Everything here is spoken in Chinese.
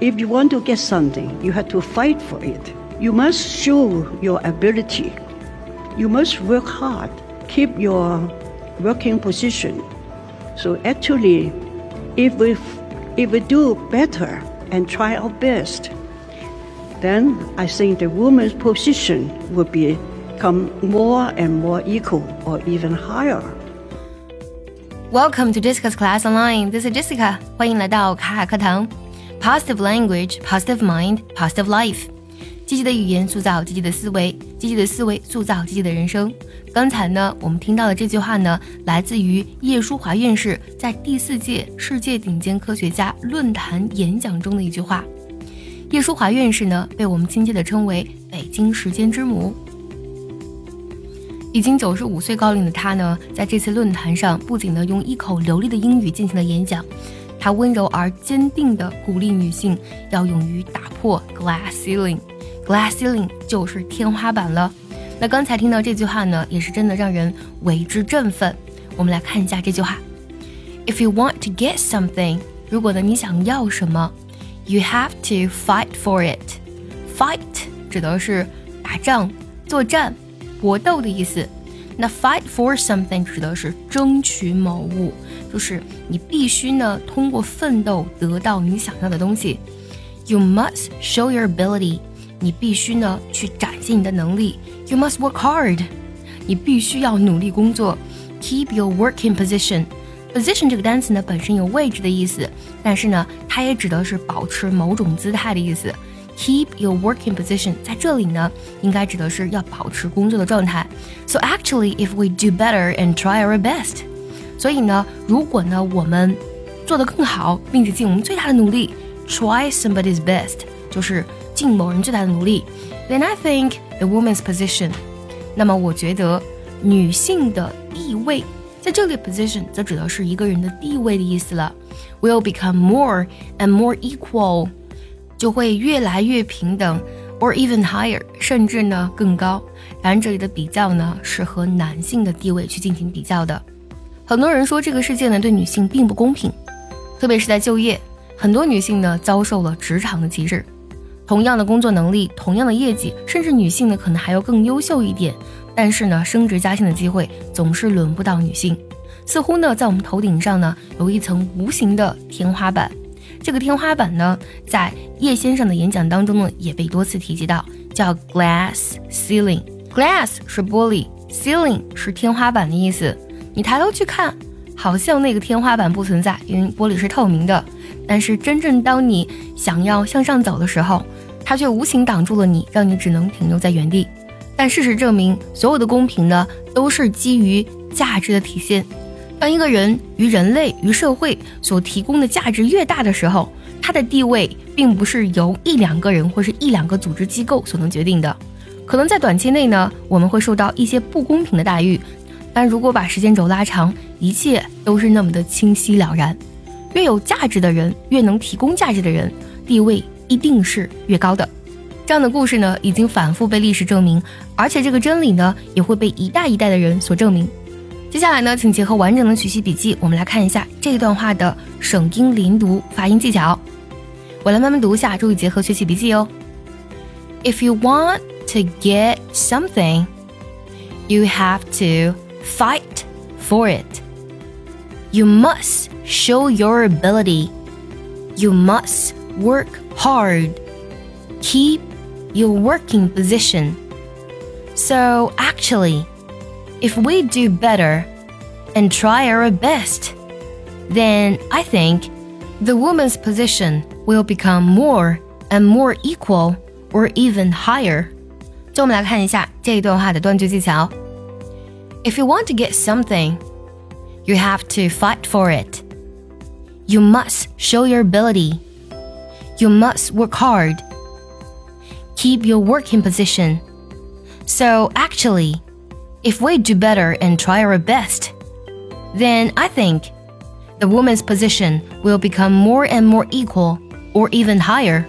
If you want to get something, you have to fight for it. You must show your ability. You must work hard. Keep your working position. So actually, if we if we do better and try our best, then I think the woman's position will become more and more equal or even higher. Welcome to Jessica's class online. This is Jessica. 欢迎来到卡卡课堂。 Positive language, positive mind, positive life. 积极的语言塑造积极的思维，积极的思维塑造积极的人生。刚才呢，我们听到的这句话呢，来自于叶舒华院士在第四届世界顶尖科学家论坛演讲中的一句话。叶舒华院士呢，被我们亲切地称为“北京时间之母”。已经九十五岁高龄的他呢，在这次论坛上，不仅呢用一口流利的英语进行了演讲，他温柔而坚定地鼓励女性要勇于打破 glass ceiling。glass ceiling 就是天花板了。那刚才听到这句话呢，也是真的让人为之振奋。我们来看一下这句话：If you want to get something，如果呢你想要什么。You have to fight for it. Fight 指的是打仗、作战、搏斗的意思。那 fight for something 指的是争取某物，就是你必须呢通过奋斗得到你想要的东西。You must show your ability. 你必须呢去展现你的能力。You must work hard. 你必须要努力工作。Keep your working position. Position 这个单词呢，本身有位置的意思，但是呢，它也指的是保持某种姿态的意思。Keep your working position 在这里呢，应该指的是要保持工作的状态。So actually, if we do better and try our best，所以呢，如果呢我们做得更好，并且尽我们最大的努力，try somebody's best，就是尽某人最大的努力，then I think the woman's position，那么我觉得女性的地位。在这里，position 则指的是一个人的地位的意思了。Will become more and more equal，就会越来越平等 ，or even higher，甚至呢更高。当然，这里的比较呢是和男性的地位去进行比较的。很多人说这个世界呢对女性并不公平，特别是在就业，很多女性呢遭受了职场的歧视。同样的工作能力，同样的业绩，甚至女性呢可能还要更优秀一点。但是呢，升职加薪的机会总是轮不到女性，似乎呢，在我们头顶上呢，有一层无形的天花板。这个天花板呢，在叶先生的演讲当中呢，也被多次提及到，叫 glass ceiling。glass 是玻璃，ceiling 是天花板的意思。你抬头去看，好像那个天花板不存在，因为玻璃是透明的。但是真正当你想要向上走的时候，它却无形挡住了你，让你只能停留在原地。但事实证明，所有的公平呢，都是基于价值的体现。当一个人与人类、与社会所提供的价值越大的时候，他的地位并不是由一两个人或是一两个组织机构所能决定的。可能在短期内呢，我们会受到一些不公平的待遇，但如果把时间轴拉长，一切都是那么的清晰了然。越有价值的人，越能提供价值的人，地位一定是越高的。这样的故事呢，已经反复被历史证明，而且这个真理呢，也会被一代一代的人所证明。接下来呢，请结合完整的学习笔记，我们来看一下这段话的省音连读发音技巧。我来慢慢读一下，注意结合学习笔记哦。If you want to get something, you have to fight for it. You must show your ability. You must work hard. Keep your working position. So, actually, if we do better and try our best, then I think the woman's position will become more and more equal or even higher. 就我们来看一下这一段话的断句技巧。If you want to get something, you have to fight for it. You must show your ability. You must work hard keep your working position. So, actually, if we do better and try our best, then I think the woman's position will become more and more equal or even higher.